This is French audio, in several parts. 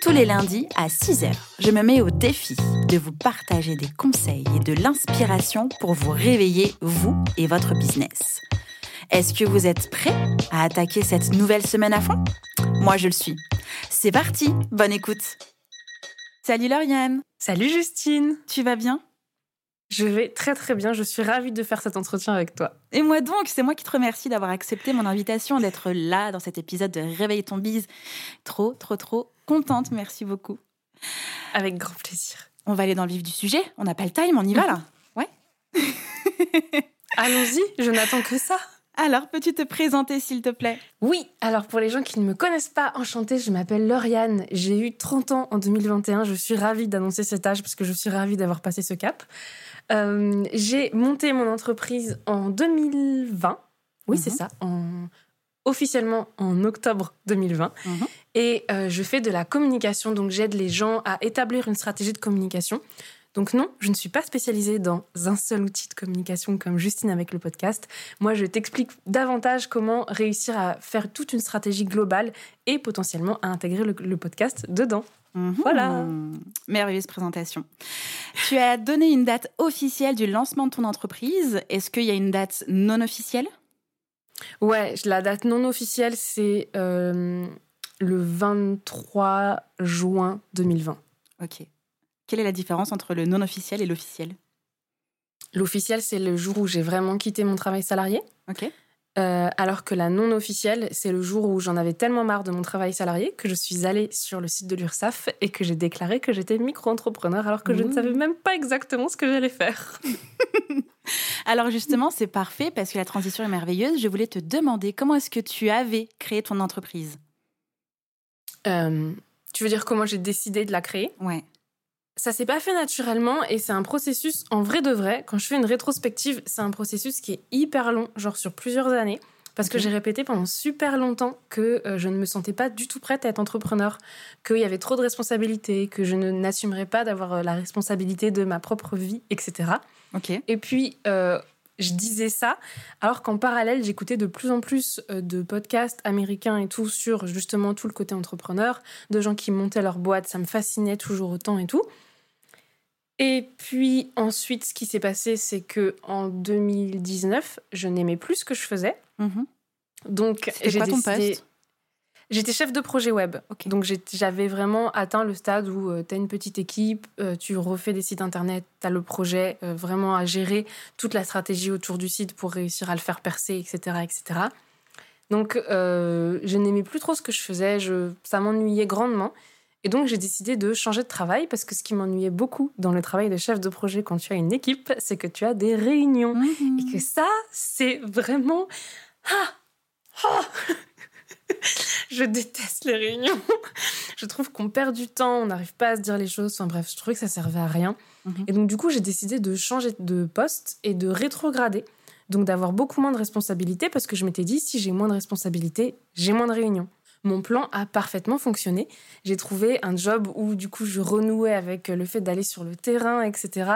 Tous les lundis à 6h, je me mets au défi de vous partager des conseils et de l'inspiration pour vous réveiller, vous et votre business. Est-ce que vous êtes prêts à attaquer cette nouvelle semaine à fond? Moi, je le suis. C'est parti, bonne écoute. Salut Lauriane. Salut Justine. Tu vas bien? Je vais très très bien, je suis ravie de faire cet entretien avec toi. Et moi donc, c'est moi qui te remercie d'avoir accepté mon invitation, d'être là dans cet épisode de Réveille ton bise. Trop, trop, trop contente, merci beaucoup. Avec grand plaisir. On va aller dans le vif du sujet, on n'a pas le time, on y va là Ouais Allons-y, je n'attends que ça. Alors, peux-tu te présenter s'il te plaît? Oui, alors pour les gens qui ne me connaissent pas, enchantée, je m'appelle Lauriane. J'ai eu 30 ans en 2021. Je suis ravie d'annoncer cet âge parce que je suis ravie d'avoir passé ce cap. Euh, j'ai monté mon entreprise en 2020. Oui, c'est Mhm. ça, en... officiellement en octobre 2020. Mhm. Et euh, je fais de la communication, donc j'aide les gens à établir une stratégie de communication. Donc non, je ne suis pas spécialisée dans un seul outil de communication comme Justine avec le podcast. Moi, je t'explique davantage comment réussir à faire toute une stratégie globale et potentiellement à intégrer le, le podcast dedans. Voilà. Mhm. Merveilleuse présentation. Tu as donné une date officielle du lancement de ton entreprise. Est-ce qu'il y a une date non officielle? Ouais, la date non officielle, c'est euh, le 23 juin 2020. Ok. Quelle est la différence entre le non officiel et l'officiel? L'officiel, c'est le jour où j'ai vraiment quitté mon travail salarié. Ok. Euh, alors que la non officielle, c'est le jour où j'en avais tellement marre de mon travail salarié que je suis allée sur le site de l'URSSAF et que j'ai déclaré que j'étais micro-entrepreneur alors que je ne savais même pas exactement ce que j'allais faire. Alors justement, c'est parfait parce que la transition est merveilleuse. Je voulais te demander comment est-ce que tu avais créé ton entreprise? Euh, tu veux dire comment j'ai décidé de la créer? Ouais. Ça s'est pas fait naturellement et c'est un processus en vrai de vrai. Quand je fais une rétrospective, c'est un processus qui est hyper long, genre sur plusieurs années. Parce que j'ai répété pendant super longtemps que euh, je ne me sentais pas du tout prête à être entrepreneur, qu'il y avait trop de responsabilités, que je ne n'assumerais pas d'avoir euh, la responsabilité de ma propre vie, etc. Ok. Et puis, euh, je disais ça, alors qu'en parallèle, j'écoutais de plus en plus euh, de podcasts américains et tout sur justement tout le côté entrepreneur, de gens qui montaient leur boîte, ça me fascinait toujours autant et tout. Et puis ensuite, ce qui s'est passé, c'est que en 2019, je n'aimais plus ce que je faisais. Mhm. Donc, j'ai quoi ton décidé- poste? J'étais chef de projet web. Donc j'avais vraiment atteint le stade où tu as une petite équipe, euh, tu refais des sites internet, tu as le projet euh, vraiment à gérer toute la stratégie autour du site pour réussir à le faire percer, etc. etc. Donc euh, je n'aimais plus trop ce que je faisais, je, ça m'ennuyait grandement. Et donc j'ai décidé de changer de travail parce que ce qui m'ennuyait beaucoup dans le travail de chef de projet quand tu as une équipe, c'est que tu as des réunions. Mhm. Et que ça, c'est vraiment... Ah Ah Je déteste les réunions. Je trouve qu'on perd du temps, on n'arrive pas à se dire les choses. Enfin bref, je trouvais que ça servait à rien. Mhm. Et donc du coup, j'ai décidé de changer de poste et de rétrograder. Donc d'avoir beaucoup moins de responsabilités parce que je m'étais dit, si j'ai moins de responsabilités, j'ai moins de réunions. Mon plan a parfaitement fonctionné. J'ai trouvé un job où du coup je renouais avec le fait d'aller sur le terrain, etc.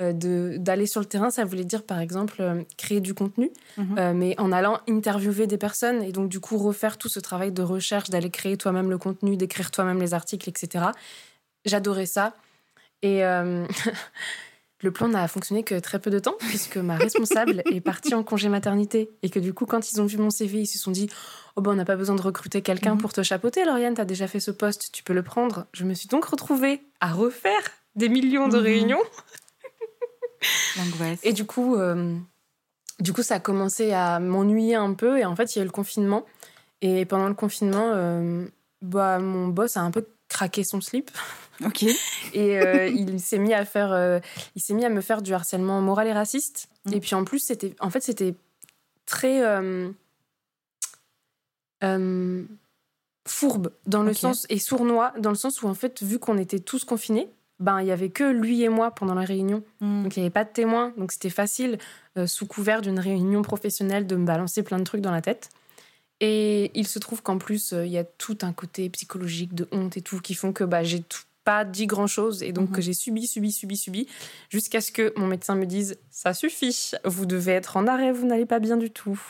Euh, de d'aller sur le terrain, ça voulait dire par exemple euh, créer du contenu, Mhm. euh, mais en allant interviewer des personnes et donc du coup refaire tout ce travail de recherche, d'aller créer toi-même le contenu, d'écrire toi-même les articles, etc. J'adorais ça. Et euh, le plan n'a fonctionné que très peu de temps puisque ma responsable est partie en congé maternité et que du coup quand ils ont vu mon CV, ils se sont dit oh ben on n'a pas besoin de recruter quelqu'un Mhm. pour te chapeauter, Lauriane, t'as déjà fait ce poste, tu peux le prendre. Je me suis donc retrouvée à refaire des millions de Mhm. réunions. L'angoisse. Et du coup, euh, du coup, ça a commencé à m'ennuyer un peu. Et en fait, il y a eu le confinement. Et pendant le confinement, euh, bah, mon boss a un peu craqué son slip. Ok. Et euh, il s'est mis à faire, euh, il s'est mis à me faire du harcèlement moral et raciste. Mhm. Et puis en plus, c'était, en fait, c'était très, euh, fourbe dans le sens et sournois dans le sens où en fait vu qu'on était tous confinés, ben il y avait que lui et moi pendant la réunion. Mm. Donc il n'y avait pas de témoin, donc c'était facile, sous couvert d'une réunion professionnelle, de me balancer plein de trucs dans la tête. Et il se trouve qu'en plus, il y a tout un côté psychologique de honte et tout qui font que bah, j'ai tout- pas dit grand-chose et donc Mhm. que j'ai subi, subi, subi, subi, jusqu'à ce que mon médecin me dise « ça suffit, vous devez être en arrêt, vous n'allez pas bien du tout ».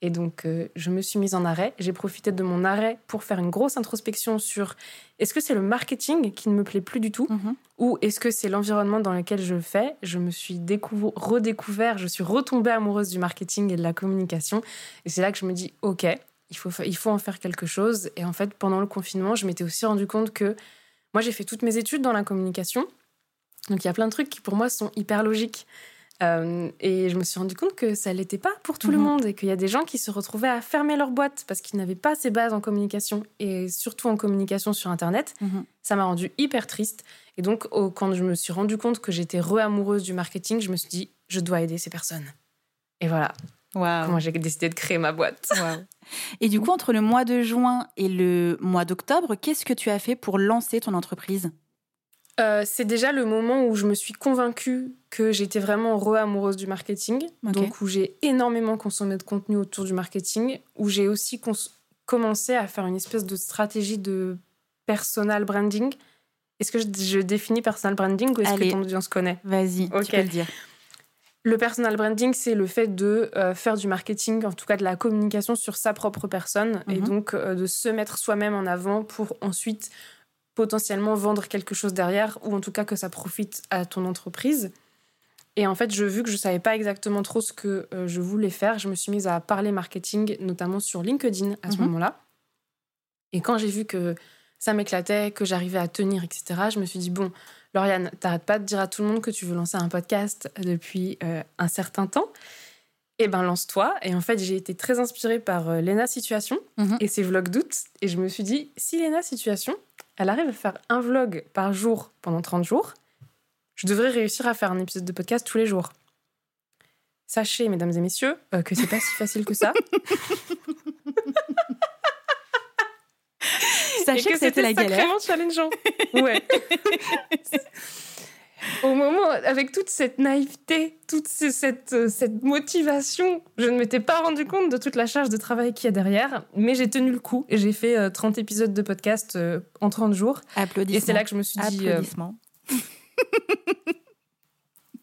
Et donc, euh, je me suis mise en arrêt. J'ai profité de mon arrêt pour faire une grosse introspection sur est-ce que c'est le marketing qui ne me plaît plus du tout Mhm. ou est-ce que c'est l'environnement dans lequel je le fais? Je me suis découv- redécouvert, je suis retombée amoureuse du marketing et de la communication. Et c'est là que je me dis, OK, il faut, fa- il faut en faire quelque chose. Et en fait, pendant le confinement, je m'étais aussi rendu compte que moi, j'ai fait toutes mes études dans la communication. Donc, il y a plein de trucs qui, pour moi, sont hyper logiques. Euh, et je me suis rendu compte que ça l'était pas pour tout le Mhm. monde et qu'il y a des gens qui se retrouvaient à fermer leur boîte parce qu'ils n'avaient pas ces bases en communication et surtout en communication sur Internet. Mhm. Ça m'a rendu hyper triste. Et donc, quand je me suis rendu compte que j'étais re-amoureuse du marketing, je me suis dit, je dois aider ces personnes. Et voilà Waouh. comment j'ai décidé de créer ma boîte. Et du coup, entre le mois de juin et le mois d'octobre, qu'est-ce que tu as fait pour lancer ton entreprise? Euh, c'est déjà le moment où je me suis convaincue que j'étais vraiment re-amoureuse du marketing. Donc, où j'ai énormément consommé de contenu autour du marketing, où j'ai aussi commencé à faire une espèce de stratégie de personal branding. Est-ce que je, je définis personal branding ou est-ce que ton audience connaît? Vas-y, Ok. tu peux le dire. Le personal branding, c'est le fait de euh, faire du marketing, en tout cas de la communication sur sa propre personne, et Mhm. donc euh, de se mettre soi-même en avant pour ensuite potentiellement vendre quelque chose derrière, ou en tout cas que ça profite à ton entreprise. Et en fait, je, vu que je savais pas exactement trop ce que euh, je voulais faire, je me suis mise à parler marketing, notamment sur LinkedIn à ce Mhm. moment-là. Et quand j'ai vu que ça m'éclatait, que j'arrivais à tenir, etc., je me suis dit, bon, Lauriane, t'arrêtes pas de dire à tout le monde que tu veux lancer un podcast depuis euh, un certain temps. Eh ben, lance-toi. Et en fait, j'ai été très inspirée par euh, Lena Situation Mhm. et ses vlogs d'août. Et je me suis dit, si Lena Situation, elle arrive à faire un vlog par jour pendant 30 jours, je devrais réussir à faire un épisode de podcast tous les jours. Sachez, mesdames et messieurs, euh, que c'est pas si facile que ça. Sachez que c'était la galère. sacrément challengeant. Ouais. Au moment, avec toute cette naïveté, toute cette, euh, cette motivation, je ne m'étais pas rendu compte de toute la charge de travail qu'il y a derrière, mais j'ai tenu le coup et j'ai fait euh, 30 épisodes de podcast euh, en 30 jours. Applaudissements. Et c'est là que je me suis dit, euh.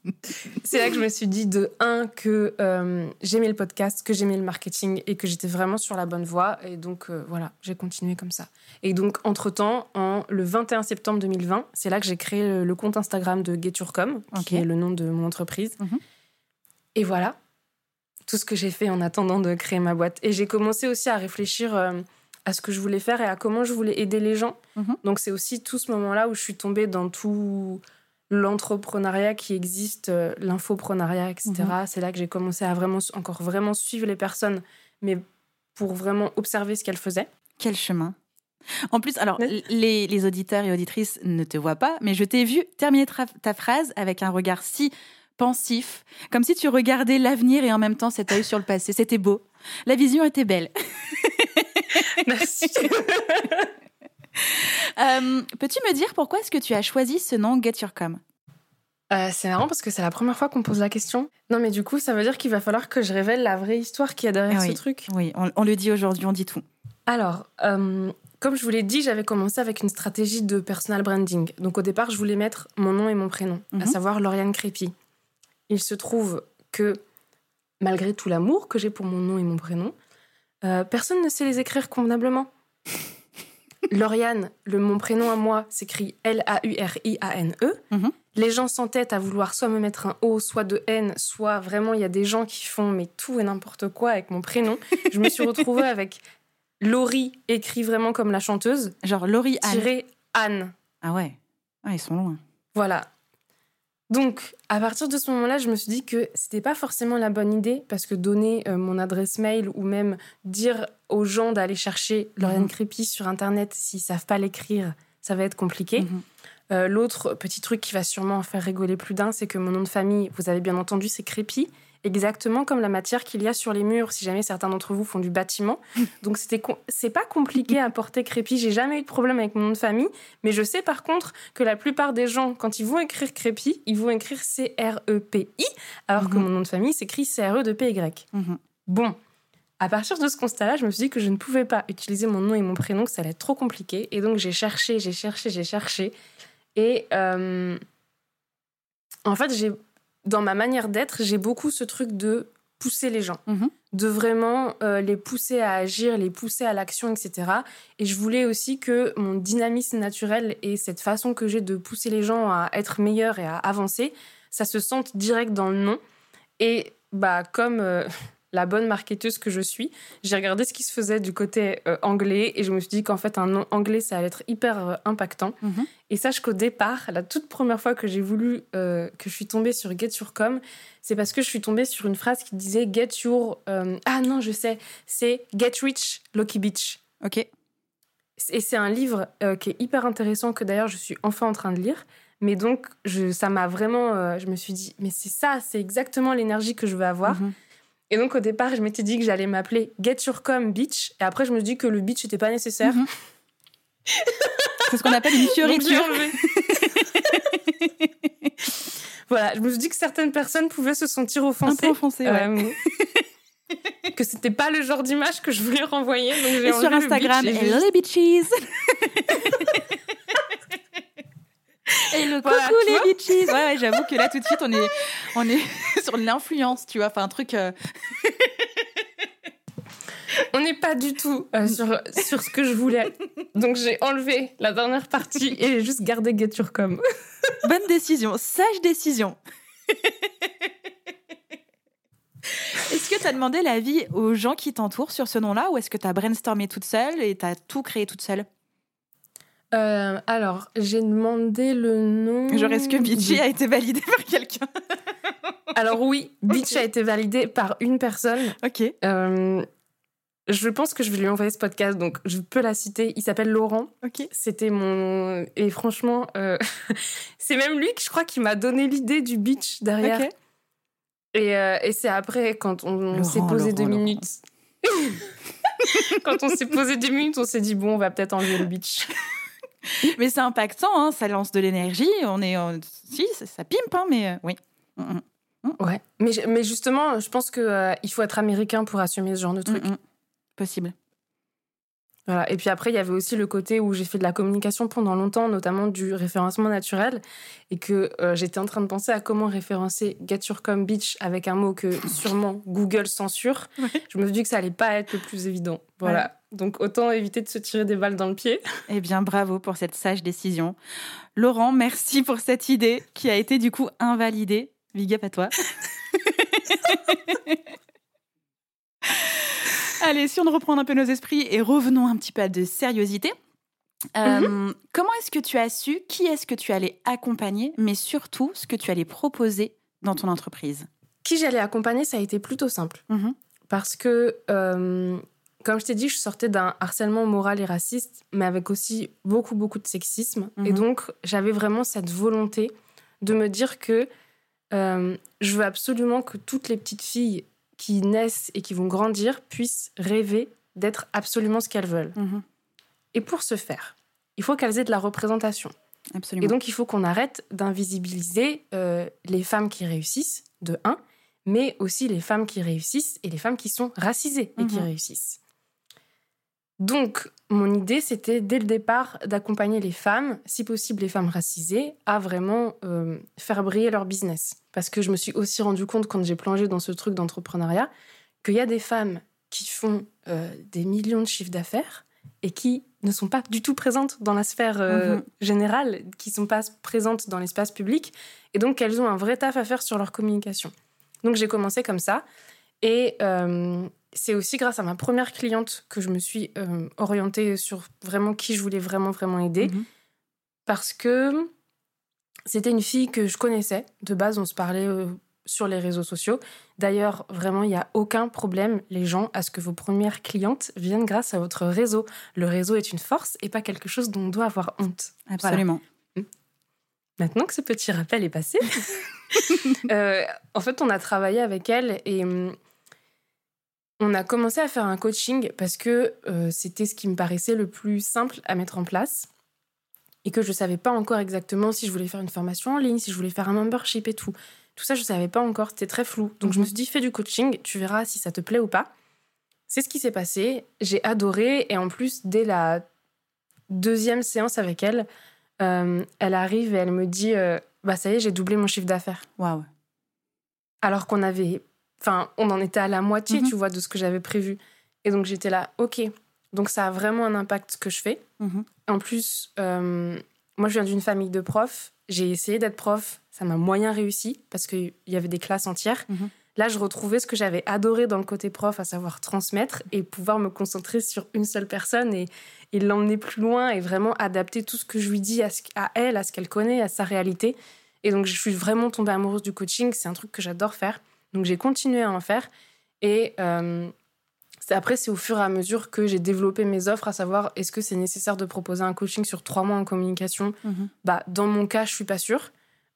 c'est là que je me suis dit de un que euh, j'aimais le podcast, que j'aimais le marketing et que j'étais vraiment sur la bonne voie. Et donc euh, voilà, j'ai continué comme ça. Et donc entre temps, en le 21 septembre 2020, c'est là que j'ai créé le, le compte Instagram de Geturcom, qui est le nom de mon entreprise. Mhm. Et voilà, tout ce que j'ai fait en attendant de créer ma boîte. Et j'ai commencé aussi à réfléchir euh, à ce que je voulais faire et à comment je voulais aider les gens. Mhm. Donc c'est aussi tout ce moment-là où je suis tombée dans tout l'entrepreneuriat qui existe, euh, l'infoprenariat, etc. Mhm. C'est là que j'ai commencé à vraiment, encore vraiment suivre les personnes, mais pour vraiment observer ce qu'elles faisaient. Quel chemin. En plus, alors, les, les auditeurs et auditrices ne te voient pas, mais je t'ai vu terminer ta phrase avec un regard si pensif, comme si tu regardais l'avenir et en même temps cet œil sur le passé. C'était beau. La vision était belle. Merci. Euh, Peux-tu me dire pourquoi est-ce que tu as choisi ce nom Get Your Com? Euh, c'est marrant parce que c'est la première fois qu'on pose la question. Non, mais du coup, ça veut dire qu'il va falloir que je révèle la vraie histoire qu'il y a derrière Oui. ce truc. Oui, on, on le dit aujourd'hui, on dit tout. Alors, euh, comme je vous l'ai dit, j'avais commencé avec une stratégie de personal branding. Donc au départ, je voulais mettre mon nom et mon prénom, à Mhm. savoir Lauriane Crépy. Il se trouve que, malgré tout l'amour que j'ai pour mon nom et mon prénom, euh, personne ne sait les écrire convenablement. Lauriane, le, mon prénom à moi, s'écrit L-A-U-R-I-A-N-E. Mhm. Les gens s'entêtent à vouloir soit me mettre un O, soit de N, soit vraiment, il y a des gens qui font mais tout et n'importe quoi avec mon prénom. Je me suis retrouvée avec Laurie, écrit vraiment comme la chanteuse, Genre Laurie Anne. Anne. Ah ouais. Ah, ils sont loin. Voilà. Donc, à partir de ce moment-là, je me suis dit que c'était pas forcément la bonne idée parce que donner euh, mon adresse mail ou même dire aux gens d'aller chercher Lauriane Mhm. Crépy sur Internet s'ils savent pas l'écrire, ça va être compliqué. Mhm. Euh, L'autre petit truc qui va sûrement en faire rigoler plus d'un, c'est que mon nom de famille, vous avez bien entendu, c'est Crépy. Exactement comme la matière qu'il y a sur les murs, si jamais certains d'entre vous font du bâtiment. Donc c'était c'est pas compliqué à porter Crépi. J'ai jamais eu de problème avec mon nom de famille, mais je sais par contre que la plupart des gens, quand ils vont écrire Crépi, ils vont écrire C-R-E-P-I, alors que Mhm. mon nom de famille s'écrit C-R-E-P-Y. Mhm. Bon, à partir de ce constat-là, je me suis dit que je ne pouvais pas utiliser mon nom et mon prénom, que ça allait être trop compliqué. Et donc j'ai cherché, j'ai cherché, j'ai cherché. Et euh, en fait, j'ai dans ma manière d'être, j'ai beaucoup ce truc de pousser les gens, Mhm. de vraiment euh, les pousser à agir, les pousser à l'action, etc. Et je voulais aussi que mon dynamisme naturel et cette façon que j'ai de pousser les gens à être meilleurs et à avancer, ça se sente direct dans le nom. Et bah comme euh, la bonne marketeuse que je suis, j'ai regardé ce qui se faisait du côté euh, anglais et je me suis dit qu'en fait un nom anglais ça allait être hyper euh, impactant. Mhm. Et sache qu'au départ, la toute première fois que j'ai voulu euh, que je suis tombée sur Get Your Com, c'est parce que je suis tombée sur une phrase qui disait Get Your ah non je sais c'est Get Rich Lucky Beach. Ok. Et c'est un livre qui est hyper intéressant que d'ailleurs je suis enfin en train de lire. Mais donc je, ça m'a vraiment, je me suis dit mais c'est ça, c'est exactement l'énergie que je veux avoir. Mhm. Et donc au départ, je m'étais dit que j'allais m'appeler Get Your Com Beach. Et après, je me suis dit que le beach n'était pas nécessaire. Mhm. C'est ce qu'on appelle une fioriture. voilà, je me suis dit que certaines personnes pouvaient se sentir Un offensées. peu offensée, ouais. Euh, que c'était pas le genre d'image que je voulais renvoyer. Donc Et sur enlevé le Instagram, beach et j'ai hello les bitches. Et le Voilà, coucou les bitches. Ouais, ouais, j'avoue que là tout de suite on est on est sur l'influence, tu vois, enfin un truc. euh, On n'est pas du tout euh, sur, sur ce que je voulais. Donc j'ai enlevé la dernière partie et j'ai juste gardé Get Your Com. Bonne décision, sage décision. Est-ce que tu as demandé l'avis aux gens qui t'entourent sur ce nom-là ou est-ce que tu as brainstormé toute seule et tu as tout créé toute seule? Euh, alors, j'ai demandé le nom. Genre, est-ce que Bitchy a été validé par quelqu'un Alors oui, Beach Ok. a été validé par une personne. Ok. Euh, je pense que je vais lui envoyer ce podcast, donc je peux la citer. Il s'appelle Laurent. Ok. C'était mon... Et franchement, euh, c'est même lui que je crois qui m'a donné l'idée du beach derrière. Ok. Et, euh, et c'est après, quand on, s'est posé Laurent, deux Laurent. minutes... quand on s'est posé deux minutes, on s'est dit, bon, on va peut-être enlever le beach. Mais c'est impactant, hein, ça lance de l'énergie. On est, euh, si, ça, ça pimpe, hein, mais euh, oui. Mm, mm, Ouais. Mais, mais justement, je pense qu'il faut être américain pour assumer ce genre de truc. mm. Possible. Voilà. Et puis après, il y avait aussi le côté où j'ai fait de la communication pendant longtemps, notamment du référencement naturel, et que euh, j'étais en train de penser à comment référencer Get Your Com Beach avec un mot que sûrement Google censure. Ouais. Je me suis dit que ça allait pas être le plus évident. Voilà. Donc autant éviter de se tirer des balles dans le pied. Eh bien, bravo pour cette sage décision. Laurent, merci pour cette idée qui a été du coup invalidée. Big up à toi. Allez, si on reprend un peu nos esprits et revenons un petit peu à de sérieuxité. euh, Comment est-ce que tu as su qui est-ce que tu allais accompagner, mais surtout ce que tu allais proposer dans ton entreprise? Qui j'allais accompagner, ça a été plutôt simple. Mhm. Parce que, euh, comme je t'ai dit, je sortais d'un harcèlement moral et raciste, mais avec aussi beaucoup, beaucoup de sexisme. Et Mhm. donc, j'avais vraiment cette volonté de me dire que euh, je veux absolument que toutes les petites filles qui naissent et qui vont grandir puissent rêver d'être absolument ce qu'elles veulent. Mhm. Et pour ce faire, il faut qu'elles aient de la représentation. Absolument. Et donc, il faut qu'on arrête d'invisibiliser euh, les femmes qui réussissent, de un, mais aussi les femmes qui réussissent et les femmes qui sont racisées et qui Mhm. réussissent. Donc, mon idée, c'était dès le départ d'accompagner les femmes, si possible les femmes racisées, à vraiment euh, faire briller leur business. Parce que je me suis aussi rendu compte, quand j'ai plongé dans ce truc d'entrepreneuriat, qu'il y a des femmes qui font euh, des millions de chiffres d'affaires et qui ne sont pas du tout présentes dans la sphère euh, Mhm. générale, qui sont pas présentes dans l'espace public, et donc elles ont un vrai taf à faire sur leur communication. Donc j'ai commencé comme ça, et c'est aussi grâce à ma première cliente que je me suis euh, orientée sur vraiment qui je voulais vraiment vraiment aider, Mhm. parce que c'était une fille que je connaissais. De base, on se parlait euh, sur les réseaux sociaux. D'ailleurs, vraiment, il n'y a aucun problème, les gens, à ce que vos premières clientes viennent grâce à votre réseau. Le réseau est une force et pas quelque chose dont on doit avoir honte. Absolument. maintenant que ce petit rappel est passé, euh, en fait, on a travaillé avec elle et hum, on a commencé à faire un coaching parce que euh, c'était ce qui me paraissait le plus simple à mettre en place et que je ne savais pas encore exactement si je voulais faire une formation en ligne, si je voulais faire un membership et tout. Tout ça, je ne savais pas encore, c'était très flou. Donc je me mhm. suis dit, fais du coaching, tu verras si ça te plaît ou pas. C'est ce qui s'est passé, j'ai adoré et en plus, dès la deuxième séance avec elle, euh, elle arrive et elle me dit, euh, bah ça y est, j'ai doublé mon chiffre d'affaires. Waouh. Alors qu'on avait Enfin, on en était à la moitié, mhm. tu vois, de ce que j'avais prévu. Et donc j'étais là, ok. Donc ça a vraiment un impact ce que je fais. Mhm. En plus, euh, moi je viens d'une famille de profs. J'ai essayé d'être prof, ça m'a moyen réussi parce qu'il y avait des classes entières. Mhm. Là, je retrouvais ce que j'avais adoré dans le côté prof, à savoir transmettre et pouvoir me concentrer sur une seule personne et, l'emmener plus loin et vraiment adapter tout ce que je lui dis à, à elle, à ce qu'elle connaît, à sa réalité. Et donc, je suis vraiment tombée amoureuse du coaching. C'est un truc que j'adore faire. Donc j'ai continué à en faire. Et euh, après, c'est au fur et à mesure que j'ai développé mes offres, à savoir est-ce que c'est nécessaire de proposer un coaching sur trois mois en communication? Mhm. bah, Dans mon cas, je suis pas sûre,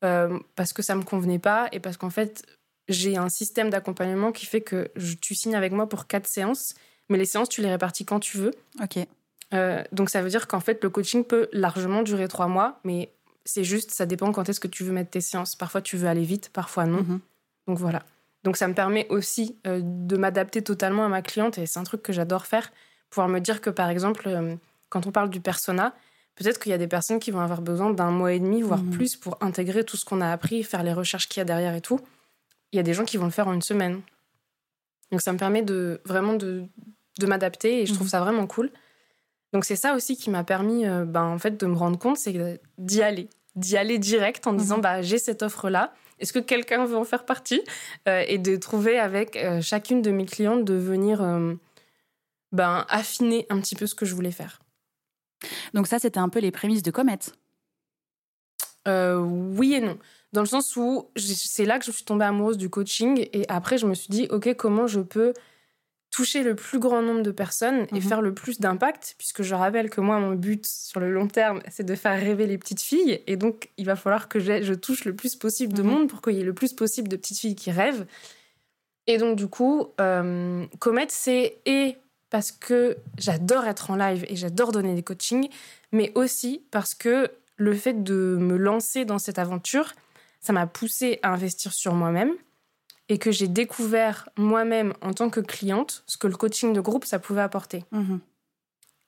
euh, parce que ça me convenait pas et parce qu'en fait, j'ai un système d'accompagnement qui fait que tu signes avec moi pour quatre séances, mais les séances, tu les répartis quand tu veux. Ok. Euh, donc ça veut dire qu'en fait, le coaching peut largement durer trois mois, mais c'est juste, ça dépend quand est-ce que tu veux mettre tes séances. Parfois, tu veux aller vite, parfois non. Mhm. Donc voilà. Donc ça me permet aussi euh, de m'adapter totalement à ma cliente et c'est un truc que j'adore faire, pouvoir me dire que par exemple, euh, quand on parle du persona, peut-être qu'il y a des personnes qui vont avoir besoin d'un mois et demi, voire mhm. plus, pour intégrer tout ce qu'on a appris, faire les recherches qu'il y a derrière et tout. Il y a des gens qui vont le faire en une semaine. Donc ça me permet de vraiment de, de m'adapter et je trouve mhm. ça vraiment cool. Donc c'est ça aussi qui m'a permis euh, ben, en fait de me rendre compte, c'est d'y aller, d'y aller direct en disant mhm. bah j'ai cette offre là est-ce que quelqu'un veut en faire partie euh, Et de trouver avec euh, chacune de mes clientes de venir euh, ben, affiner un petit peu ce que je voulais faire? Donc ça, c'était un peu les prémices de Comet Oui et non. Dans le sens où c'est là que je suis tombée amoureuse du coaching et après je me suis dit, ok, comment je peux toucher le plus grand nombre de personnes et mhm. faire le plus d'impact, puisque je rappelle que moi, mon but sur le long terme, c'est de faire rêver les petites filles. Et donc, il va falloir que je touche le plus possible de mhm. monde pour qu'il y ait le plus possible de petites filles qui rêvent. Et donc, du coup, euh, Comet, c'est et parce que j'adore être en live et j'adore donner des coachings, mais aussi parce que le fait de me lancer dans cette aventure, ça m'a poussé à investir sur moi-même et que j'ai découvert moi-même en tant que cliente ce que le coaching de groupe, ça pouvait apporter. Mhm.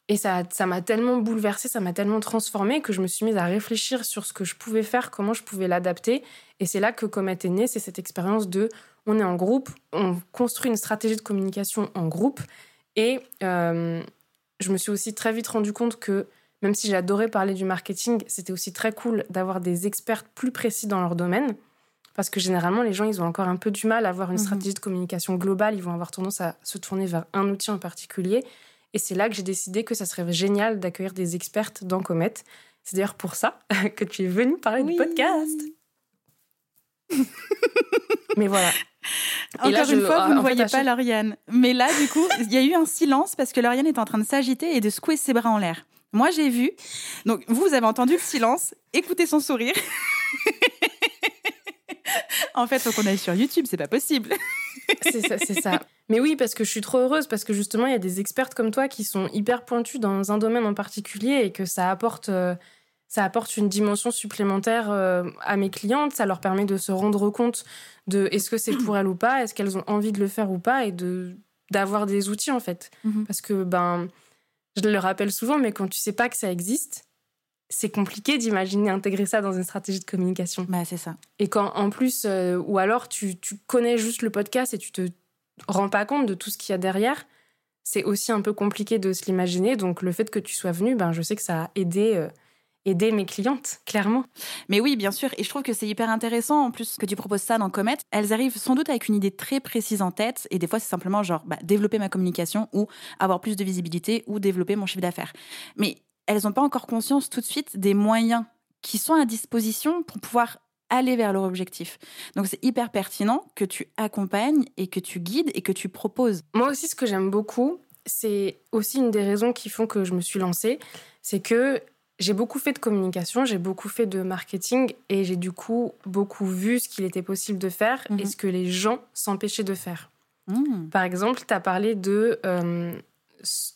Et ça ça m'a tellement bouleversée, ça m'a tellement transformée que je me suis mise à réfléchir sur ce que je pouvais faire, comment je pouvais l'adapter. Et c'est là que Comet est né, c'est cette expérience de on est en groupe, on construit une stratégie de communication en groupe. Et euh, je me suis aussi très vite rendu compte que même si j'adorais parler du marketing, c'était aussi très cool d'avoir des experts plus précis dans leur domaine. Parce que généralement, les gens, ils ont encore un peu du mal à avoir une mhm. stratégie de communication globale. Ils vont avoir tendance à se tourner vers un outil en particulier. Et c'est là que j'ai décidé que ça serait génial d'accueillir des expertes dans Comet. C'est d'ailleurs pour ça que tu es venue parler du podcast. Mais voilà. Encore une fois, vous ne voyez pas Lauriane. Mais là, du coup, il y a eu un silence parce que Lauriane est en train de s'agiter et de secouer ses bras en l'air. Moi, j'ai vu. Donc, vous avez entendu le silence. Écoutez son sourire. en fait, faut qu'on aille sur YouTube, c'est pas possible. c'est ça, c'est ça. Mais oui, parce que je suis trop heureuse, parce que justement, il y a des expertes comme toi qui sont hyper pointus dans un domaine en particulier et que ça apporte, euh, ça apporte une dimension supplémentaire euh, à mes clientes. Ça leur permet de se rendre compte de est-ce que c'est pour elles ou pas, est-ce qu'elles ont envie de le faire ou pas, et de d'avoir des outils en fait. Mhm. Parce que ben, je le rappelle souvent, mais quand tu sais pas que ça existe, c'est compliqué d'imaginer intégrer ça dans une stratégie de communication. Bah, c'est ça. Et quand en plus, euh, ou alors tu, connais juste le podcast et tu te rends pas compte de tout ce qu'il y a derrière, c'est aussi un peu compliqué de se l'imaginer. Donc le fait que tu sois venu, ben, je sais que ça a aidé, euh, mes clientes, clairement. Mais oui, bien sûr. Et je trouve que c'est hyper intéressant en plus que tu proposes ça dans Comet. Elles arrivent sans doute avec une idée très précise en tête. Et des fois, c'est simplement genre bah, développer ma communication ou avoir plus de visibilité ou développer mon chiffre d'affaires. Mais elles n'ont pas encore conscience tout de suite des moyens qui sont à disposition pour pouvoir aller vers leur objectif. Donc c'est hyper pertinent que tu accompagnes et que tu guides et que tu proposes. Moi aussi, ce que j'aime beaucoup, c'est aussi une des raisons qui font que je me suis lancée, c'est que j'ai beaucoup fait de communication, j'ai beaucoup fait de marketing et j'ai du coup beaucoup vu ce qu'il était possible de faire et Mhm. ce que les gens s'empêchaient de faire. Mmh. Par exemple, tu as parlé de, euh,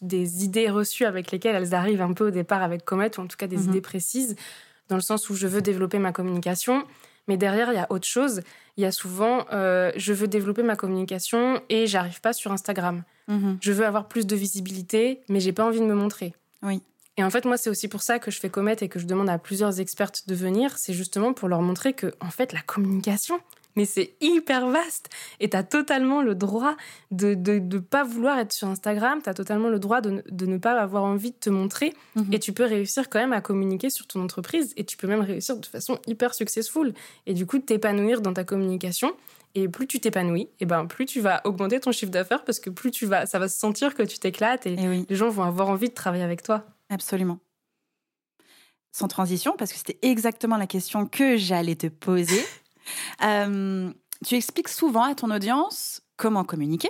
des idées reçues avec lesquelles elles arrivent un peu au départ avec Comet, ou en tout cas des Mhm. idées précises, dans le sens où je veux développer ma communication. Mais derrière, il y a autre chose. Il y a souvent, euh, je veux développer ma communication et j'arrive pas sur Instagram. Mhm. Je veux avoir plus de visibilité, mais j'ai pas envie de me montrer. Oui. Et en fait, moi, c'est aussi pour ça que je fais Comet et que je demande à plusieurs expertes de venir. C'est justement pour leur montrer que, en fait, la communication, mais c'est hyper vaste. Et tu as totalement le droit de ne de, de pas vouloir être sur Instagram. Tu as totalement le droit de, ne- de ne pas avoir envie de te montrer. Mhm. Et tu peux réussir quand même à communiquer sur ton entreprise. Et tu peux même réussir de façon hyper successful. Et du coup, t'épanouir dans ta communication. Et plus tu t'épanouis, et ben plus tu vas augmenter ton chiffre d'affaires parce que plus tu vas, ça va se sentir que tu t'éclates et Et oui, les gens vont avoir envie de travailler avec toi. absolument. Sans transition, parce que c'était exactement la question que j'allais te poser. Euh, tu expliques souvent à ton audience comment communiquer,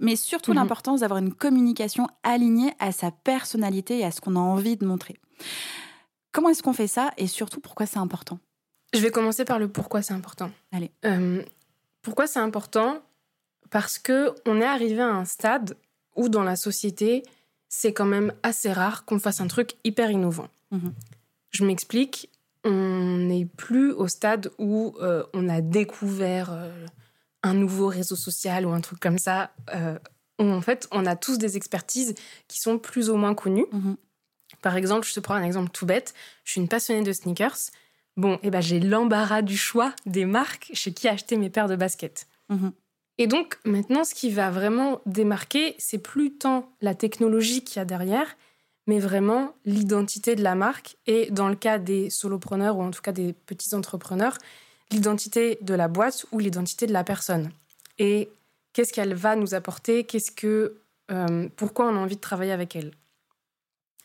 mais surtout Mhm. l'importance d'avoir une communication alignée à sa personnalité et à ce qu'on a envie de montrer. Comment est-ce qu'on fait ça et surtout pourquoi c'est important? Je vais commencer par le pourquoi c'est important. Allez. Euh, pourquoi c'est important? Parce que on est arrivé à un stade où dans la société, c'est quand même assez rare qu'on fasse un truc hyper innovant. Mhm. Je m'explique. On n'est plus au stade où euh, on a découvert euh, un nouveau réseau social ou un truc comme ça. Euh, en fait, on a tous des expertises qui sont plus ou moins connues. Mhm. Par exemple, je te prends un exemple tout bête. Je suis une passionnée de sneakers. Bon, eh ben, j'ai l'embarras du choix des marques chez qui acheter mes paires de baskets. Mhm. Et donc, maintenant, ce qui va vraiment démarquer, c'est plus tant la technologie qu'il y a derrière, mais vraiment l'identité de la marque. Et dans le cas des solopreneurs, ou en tout cas des petits entrepreneurs, l'identité de la boîte ou l'identité de la personne. Et qu'est-ce qu'elle va nous apporter? Qu'est-ce que, euh, pourquoi on a envie de travailler avec elle?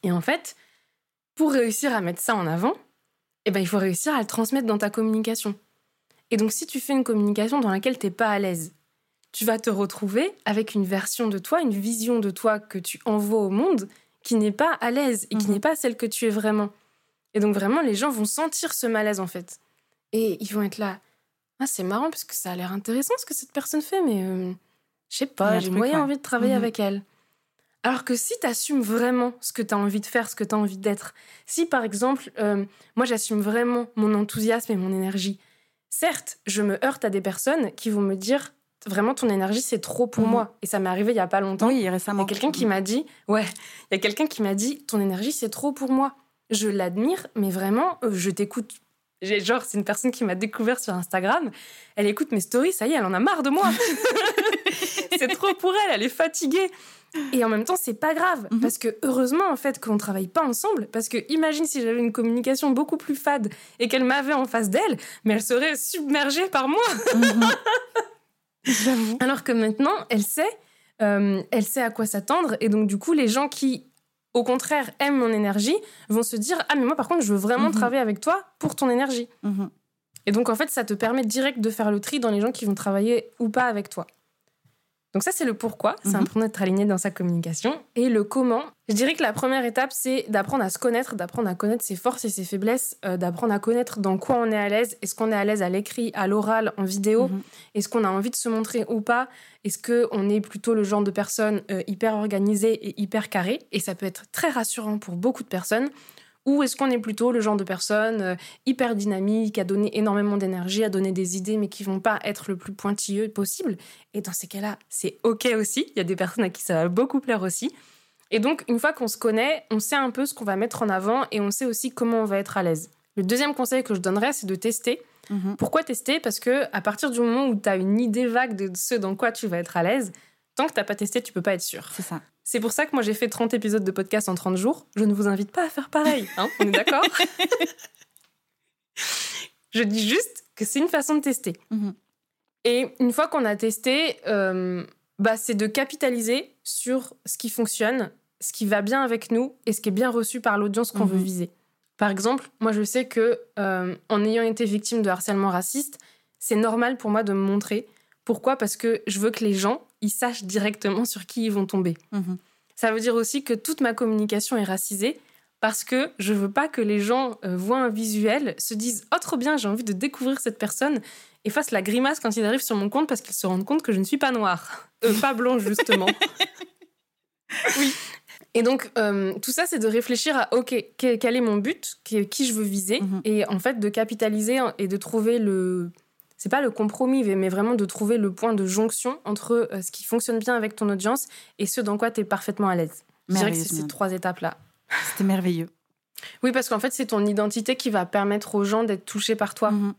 Et en fait, pour réussir à mettre ça en avant, eh ben, il faut réussir à le transmettre dans ta communication. Et donc, si tu fais une communication dans laquelle tu n'es pas à l'aise, tu vas te retrouver avec une version de toi, une vision de toi que tu envoies au monde qui n'est pas à l'aise et qui Mhm. n'est pas celle que tu es vraiment. Et donc, vraiment, les gens vont sentir ce malaise, en fait. Et ils vont être là. Ah, c'est marrant parce que ça a l'air intéressant ce que cette personne fait, mais euh, je sais pas, j'ai moyen ouais. envie de travailler Mhm. avec elle. Alors que si tu assumes vraiment ce que tu as envie de faire, ce que tu as envie d'être, si par exemple, euh, moi j'assume vraiment mon enthousiasme et mon énergie, certes, je me heurte à des personnes qui vont me dire vraiment ton énergie c'est trop pour Mhm. moi. Et ça m'est arrivé il y a pas longtemps. Oui, Il y récemment. a quelqu'un qui m'a dit, ouais, il y a quelqu'un qui m'a dit ton énergie c'est trop pour moi. Je l'admire, mais vraiment, euh, je t'écoute. J'ai- Genre, c'est une personne qui m'a découvert sur Instagram. Elle écoute mes stories, ça y est, elle en a marre de moi. c'est trop pour elle, elle est fatiguée. Et en même temps, c'est pas grave, Mhm. parce que heureusement, en fait, qu'on travaille pas ensemble. Parce que imagine si j'avais une communication beaucoup plus fade et qu'elle m'avait en face d'elle, mais elle serait submergée par moi. Mhm. J'avoue. Alors que maintenant, elle sait, euh, elle sait à quoi s'attendre. Et donc, du coup, les gens qui, au contraire, aiment mon énergie vont se dire Ah, mais moi, par contre, je veux vraiment Mhm. travailler avec toi pour ton énergie. Mhm. Et donc, en fait, ça te permet direct de faire le tri dans les gens qui vont travailler ou pas avec toi. Donc ça, c'est le pourquoi. C'est Mhm. important d'être aligné dans sa communication. Et le comment, je dirais que la première étape, c'est d'apprendre à se connaître, d'apprendre à connaître ses forces et ses faiblesses, euh, d'apprendre à connaître dans quoi on est à l'aise. Est-ce qu'on est à l'aise à l'écrit, à l'oral, en vidéo? Mhm. Est-ce qu'on a envie de se montrer ou pas? Est-ce qu'on est plutôt le genre de personne euh, hyper organisée et hyper carrée? Et ça peut être très rassurant pour beaucoup de personnes. Ou est-ce qu'on est plutôt le genre de personne euh, hyper dynamique, à donner énormément d'énergie, à donner des idées, mais qui vont pas être le plus pointilleux possible? Et dans ces cas-là, c'est OK aussi. Il y a des personnes à qui ça va beaucoup plaire aussi. Et donc, une fois qu'on se connaît, on sait un peu ce qu'on va mettre en avant et on sait aussi comment on va être à l'aise. Le deuxième conseil que je donnerais, c'est de tester. Mhm. Pourquoi tester? Parce que à partir du moment où tu as une idée vague de ce dans quoi tu vas être à l'aise, tant que tu pas testé, tu peux pas être sûr. C'est ça. C'est pour ça que moi j'ai fait 30 épisodes de podcast en 30 jours. Je ne vous invite pas à faire pareil, hein on est d'accord? Je dis juste que c'est une façon de tester. Mhm. Et une fois qu'on a testé, euh, bah, c'est de capitaliser sur ce qui fonctionne, ce qui va bien avec nous et ce qui est bien reçu par l'audience qu'on Mhm. veut viser. Par exemple, moi je sais que euh, en ayant été victime de harcèlement raciste, c'est normal pour moi de me montrer. Pourquoi? Parce que je veux que les gens ils sachent directement sur qui ils vont tomber. Mhm. Ça veut dire aussi que toute ma communication est racisée parce que je veux pas que les gens euh, voient un visuel, se disent oh trop bien, j'ai envie de découvrir cette personne et fassent la grimace quand ils arrivent sur mon compte parce qu'ils se rendent compte que je ne suis pas noire, euh, pas blanche justement. oui. Et donc euh, tout ça, c'est de réfléchir à ok, quel est mon but, qui je veux viser, Mhm? et en fait de capitaliser et de trouver le c'est pas le compromis, mais vraiment de trouver le point de jonction entre euh, ce qui fonctionne bien avec ton audience et ce dans quoi tu es parfaitement à l'aise. Je dirais que c'est ces trois étapes-là. C'était merveilleux. Oui, parce qu'en fait, c'est ton identité qui va permettre aux gens d'être touchés par toi. Mhm.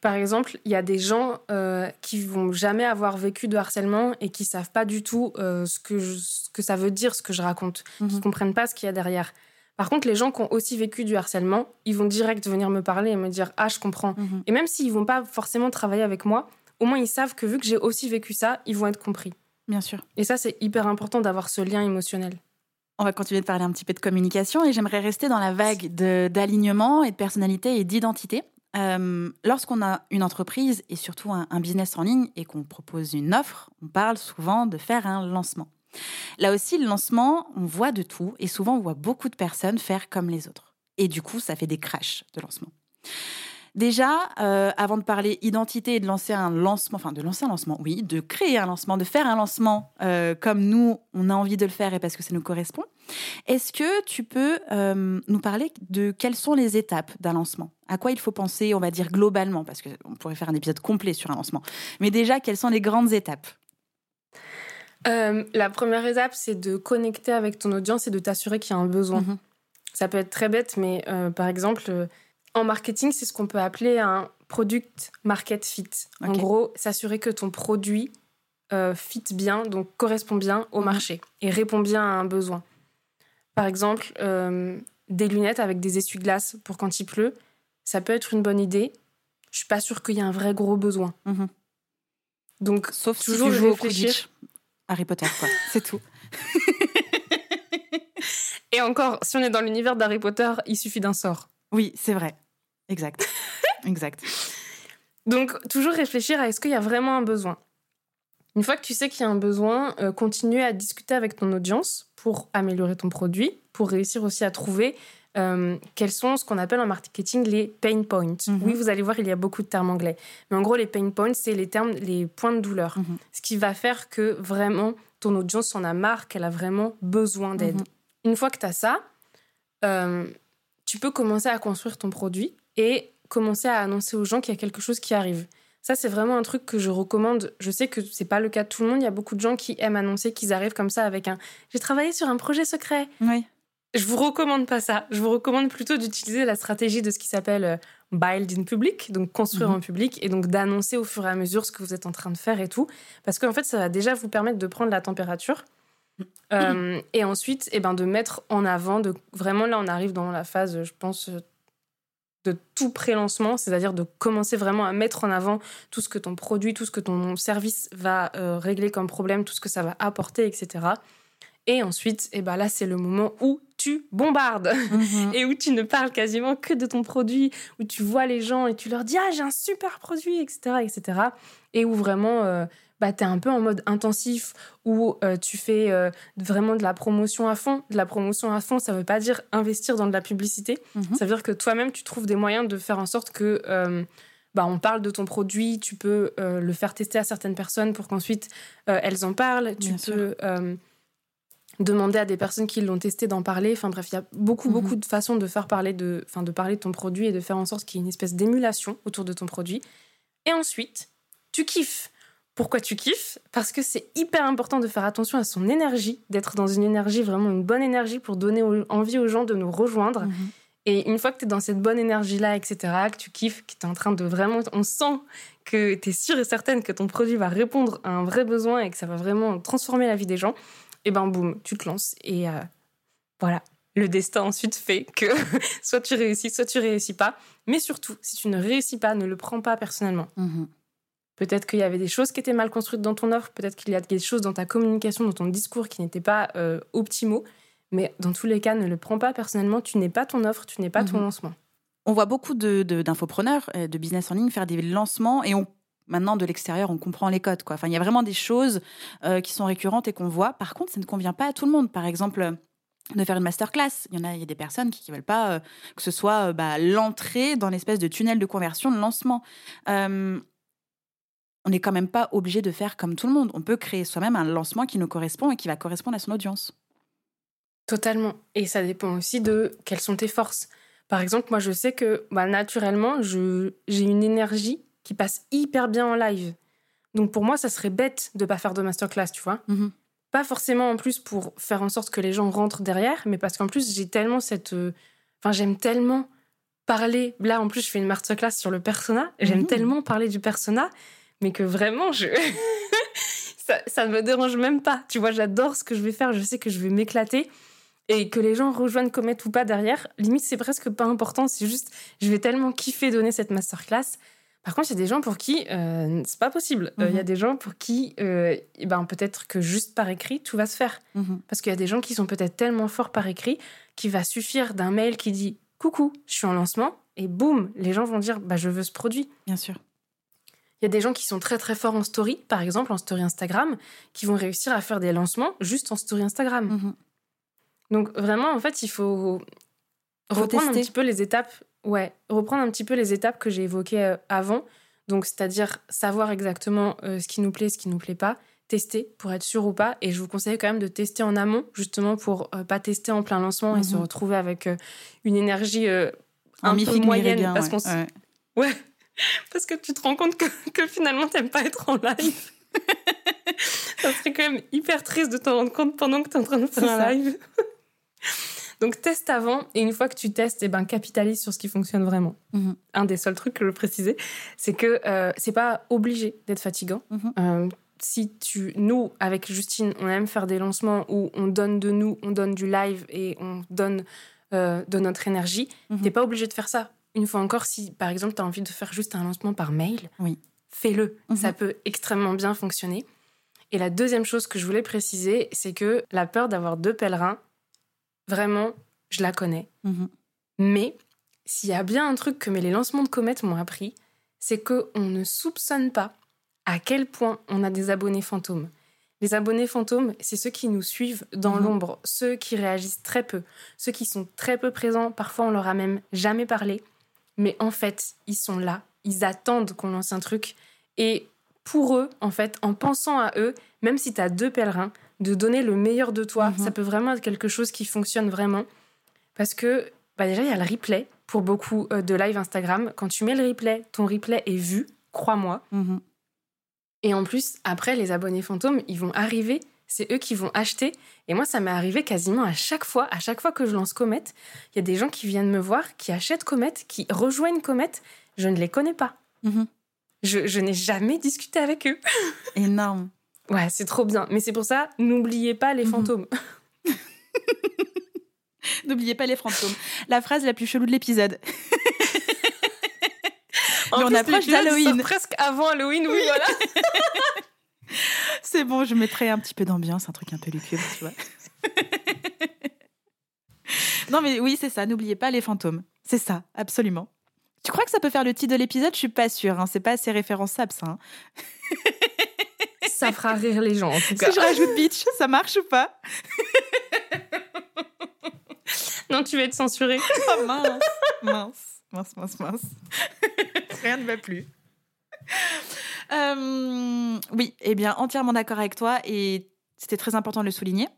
Par exemple, il y a des gens euh, qui vont jamais avoir vécu de harcèlement et qui savent pas du tout euh, ce, que je- ce que ça veut dire, ce que je raconte, qui Mhm. comprennent pas ce qu'il y a derrière. Par contre, les gens qui ont aussi vécu du harcèlement, ils vont direct venir me parler et me dire Ah, je comprends. Mhm. Et même s'ils vont pas forcément travailler avec moi, au moins ils savent que vu que j'ai aussi vécu ça, ils vont être compris. Bien sûr. Et ça, c'est hyper important d'avoir ce lien émotionnel. On va continuer de parler un petit peu de communication et j'aimerais rester dans la vague d'alignement et de personnalité et d'identité. Euh, Lorsqu'on a une entreprise et surtout un, un business en ligne et qu'on propose une offre, on parle souvent de faire un lancement. Là aussi, le lancement, on voit de tout et souvent on voit beaucoup de personnes faire comme les autres. Et du coup, ça fait des crashs de lancement. Déjà, euh, avant de parler identité et de lancer un lancement, enfin de lancer un lancement, oui, de créer un lancement, de faire un lancement euh, comme nous, on a envie de le faire et parce que ça nous correspond, est-ce que tu peux euh, nous parler de quelles sont les étapes d'un lancement? À quoi il faut penser, on va dire globalement, parce qu'on pourrait faire un épisode complet sur un lancement. Mais déjà, quelles sont les grandes étapes? Euh, la première étape, c'est de connecter avec ton audience et de t'assurer qu'il y a un besoin. Mhm. Ça peut être très bête, mais euh, par exemple, euh, en marketing, c'est ce qu'on peut appeler un product market fit. En gros, s'assurer que ton produit fit bien, donc correspond bien au Mhm. marché et répond bien à un besoin. Par exemple, des lunettes avec des essuie-glaces pour quand il pleut, ça peut être une bonne idée. Je suis pas sûre qu'il y ait un vrai gros besoin. Mhm. Donc, Sauf Toujours si tu joues réfléchir. Harry Potter, quoi. C'est tout. et encore, si on est dans l'univers d'Harry Potter, il suffit d'un sort. Oui, c'est vrai. Exact. exact. Donc, toujours réfléchir à est-ce qu'il y a vraiment un besoin. Une fois que tu sais qu'il y a un besoin, euh, continuer à discuter avec ton audience pour améliorer ton produit, pour réussir aussi à trouver euh, quels sont ce qu'on appelle en marketing les pain points. Mhm. Oui, vous allez voir, il y a beaucoup de termes anglais. Mais en gros, les pain points, c'est les termes, les points de douleur. Mhm. Ce qui va faire que vraiment ton audience en a marre, qu'elle a vraiment besoin d'aide. Mhm. Une fois que tu as ça, euh, tu peux commencer à construire ton produit et commencer à annoncer aux gens qu'il y a quelque chose qui arrive. Ça, c'est vraiment un truc que je recommande. Je sais que c'est pas le cas de tout le monde. Il y a beaucoup de gens qui aiment annoncer qu'ils arrivent comme ça avec un J'ai travaillé sur un projet secret. Oui. Je vous recommande pas ça. Je vous recommande plutôt d'utiliser la stratégie de ce qui s'appelle euh, build in public, donc construire Mhm. en public, et donc d'annoncer au fur et à mesure ce que vous êtes en train de faire et tout. Parce qu'en fait, ça va déjà vous permettre de prendre la température. Euh, et ensuite, eh ben, de mettre en avant, de vraiment là, on arrive dans la phase, je pense, euh, de tout pré-lancement, c'est-à-dire de commencer vraiment à mettre en avant tout ce que ton produit, tout ce que ton service va euh, régler comme problème, tout ce que ça va apporter, etc. Et ensuite, eh ben là, c'est le moment où tu bombardes Mhm. et où tu ne parles quasiment que de ton produit, où tu vois les gens et tu leur dis ah j'ai un super produit, etc., etc. Et où vraiment euh, bah, tu es un peu en mode intensif, où euh, tu fais euh, vraiment de la promotion à fond. De la promotion à fond, ça veut pas dire investir dans de la publicité. Mhm. Ça veut dire que toi-même, tu trouves des moyens de faire en sorte que euh, bah, on parle de ton produit, tu peux le faire tester à certaines personnes pour qu'ensuite elles en parlent. Tu sûr. peux demander à des personnes qui l'ont testé d'en parler. Enfin bref, il y a beaucoup, Mhm. beaucoup de façons de faire parler de, enfin, de parler de ton produit et de faire en sorte qu'il y ait une espèce d'émulation autour de ton produit. Et ensuite, tu kiffes. Pourquoi tu kiffes? Parce que c'est hyper important de faire attention à son énergie, d'être dans une énergie, vraiment une bonne énergie pour donner envie aux gens de nous rejoindre. Mhm. Et une fois que tu es dans cette bonne énergie-là, etc., que tu kiffes, que tu es en train de vraiment. On sent que tu es sûre et certaine que ton produit va répondre à un vrai besoin et que ça va vraiment transformer la vie des gens, et ben boum, tu te lances. Et euh, voilà. Le destin ensuite fait que soit tu réussis, soit tu réussis pas. Mais surtout, si tu ne réussis pas, ne le prends pas personnellement. Mhm. Peut-être qu'il y avait des choses qui étaient mal construites dans ton offre, peut-être qu'il y a des choses dans ta communication, dans ton discours qui n'étaient pas euh, optimaux. Mais dans tous les cas, ne le prends pas personnellement. Tu n'es pas ton offre, tu n'es pas ton Mhm. lancement. On voit beaucoup de- de- d'infopreneurs, euh, de, business en ligne faire des lancements et on maintenant de l'extérieur on comprend les codes. Enfin il y a vraiment des choses euh, qui sont récurrentes et qu'on voit. Par contre ça ne convient pas à tout le monde. Par exemple de faire une masterclass. Il y en a, il y a des personnes qui ne veulent pas euh, que ce soit euh, bah, l'entrée dans l'espèce de tunnel de conversion, de lancement. Euh, on n'est quand même pas obligé de faire comme tout le monde. On peut créer soi-même un lancement qui nous correspond et qui va correspondre à son audience. Totalement. Et ça dépend aussi de quelles sont tes forces. Par exemple, moi, je sais que bah, naturellement, j'ai une énergie qui passe hyper bien en live. Donc pour moi, ça serait bête de pas faire de masterclass, tu vois. Mhm. Pas forcément en plus pour faire en sorte que les gens rentrent derrière, mais parce qu'en plus, j'ai tellement cette. euh, Enfin, j'aime tellement parler. Là, en plus, je fais une masterclass sur le persona. J'aime Mhm. tellement parler du persona, mais que vraiment, je. ça, ça ne me dérange même pas. Tu vois, j'adore ce que je vais faire. Je sais que je vais m'éclater. Et que les gens rejoignent Comet ou pas derrière, limite, c'est presque pas important. C'est juste, je vais tellement kiffer donner cette masterclass. Par contre, il y a des gens pour qui euh, c'est pas possible. Euh, Il y a Mhm. des gens pour qui, euh, eh ben, peut-être que juste par écrit, tout va se faire. Mhm. Parce qu'il y a des gens qui sont peut-être tellement forts par écrit qu'il va suffire d'un mail qui dit Coucou, je suis en lancement. Et boum, les gens vont dire bah, Je veux ce produit. Bien sûr. Il y a des gens qui sont très très forts en story, par exemple en story Instagram, qui vont réussir à faire des lancements juste en story Instagram. Mhm. Donc vraiment, en fait, il faut reprendre un petit peu les étapes. Ouais, reprendre un petit peu les étapes que j'ai évoquées euh, avant. Donc, c'est-à-dire savoir exactement euh, ce qui nous plaît, ce qui nous plaît pas, tester pour être sûr ou pas. Et je vous conseille quand même de tester en amont, justement pour euh, pas tester en plein lancement et se Mhm. retrouver avec euh, une énergie Un un peu moyenne, parce ouais. qu'on Ouais. Ouais, parce que tu te rends compte que, que finalement, t'aimes pas être en live. ça serait quand même hyper triste de t'en rendre compte pendant que t'es en train de faire un ça. live. Donc, teste avant, et une fois que tu testes, eh ben, capitalise sur ce qui fonctionne vraiment. Mhm. Un des seuls trucs que je veux préciser, c'est que euh, c'est pas obligé d'être fatigant. Mhm. Euh, si tu, nous, avec Justine, on aime faire des lancements où on donne de nous, on donne du live et on donne euh, de notre énergie, Mhm. T'es pas obligé de faire ça. Une fois encore, si par exemple tu as envie de faire juste un lancement par mail, Oui. fais-le. Mhm. Ça peut extrêmement bien fonctionner. Et la deuxième chose que je voulais préciser, c'est que la peur d'avoir deux pèlerins, vraiment, je la connais. Mhm. Mais s'il y a bien un truc que les lancements de comètes m'ont appris, c'est que on ne soupçonne pas à quel point on a des abonnés fantômes. Les abonnés fantômes, c'est ceux qui nous suivent dans Mhm. l'ombre, ceux qui réagissent très peu, ceux qui sont très peu présents, parfois on leur a même jamais parlé, mais en fait, ils sont là, ils attendent qu'on lance un truc et pour eux, en fait, en pensant à eux, même si tu as deux pèlerins, de donner le meilleur de toi, Mhm. ça peut vraiment être quelque chose qui fonctionne vraiment. Parce que bah déjà, il y a le replay pour beaucoup euh, de live Instagram. Quand tu mets le replay, ton replay est vu, crois-moi. Mhm. Et en plus, après, les abonnés fantômes, ils vont arriver, c'est eux qui vont acheter. Et moi, ça m'est arrivé quasiment à chaque fois. À chaque fois que je lance Comet, il y a des gens qui viennent me voir, qui achètent Comet, qui rejoignent Comet. Je ne les connais pas. Mhm. Je, je n'ai jamais discuté avec eux. Énorme. Ouais, c'est trop bien. Mais c'est pour ça, n'oubliez pas les Mhm. fantômes. N'oubliez pas les fantômes. La phrase la plus chelou de l'épisode. En on approche d'Halloween. presque avant Halloween, oui, voilà. C'est bon, je mettrai un petit peu d'ambiance, un truc un peu lucubre, tu vois. non, mais oui, c'est ça. N'oubliez pas les fantômes. C'est ça, absolument. Tu crois que ça peut faire le titre de l'épisode? Je suis pas sûre. Hein. C'est pas assez référençable, ça. hein. Ça fera rire les gens, en tout cas. Si je rajoute bitch, ça marche ou pas Non, tu vas être censuré. Oh mince, mince, mince, mince, mince. Rien ne va plus. Euh, oui, eh bien, entièrement d'accord avec toi et c'était très important de le souligner.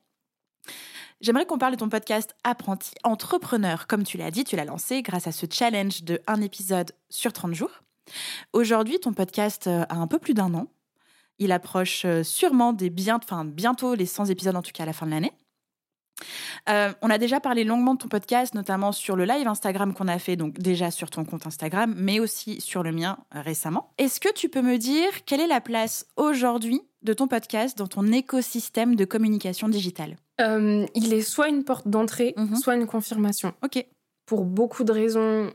J'aimerais qu'on parle de ton podcast Apprenti Entrepreneur. Comme tu l'as dit, tu l'as lancé grâce à ce challenge de un épisode sur 30 jours. Aujourd'hui, ton podcast euh, a un peu plus d'un an. Il approche euh, sûrement des bien, enfin, bientôt les 100 épisodes, en tout cas à la fin de l'année. Euh, on a déjà parlé longuement de ton podcast, notamment sur le live Instagram qu'on a fait, donc déjà sur ton compte Instagram, mais aussi sur le mien euh, récemment. Est-ce que tu peux me dire quelle est la place aujourd'hui de ton podcast dans ton écosystème de communication digitale? Euh, il est soit une porte d'entrée, Mhm. soit une confirmation. Ok. Pour beaucoup de raisons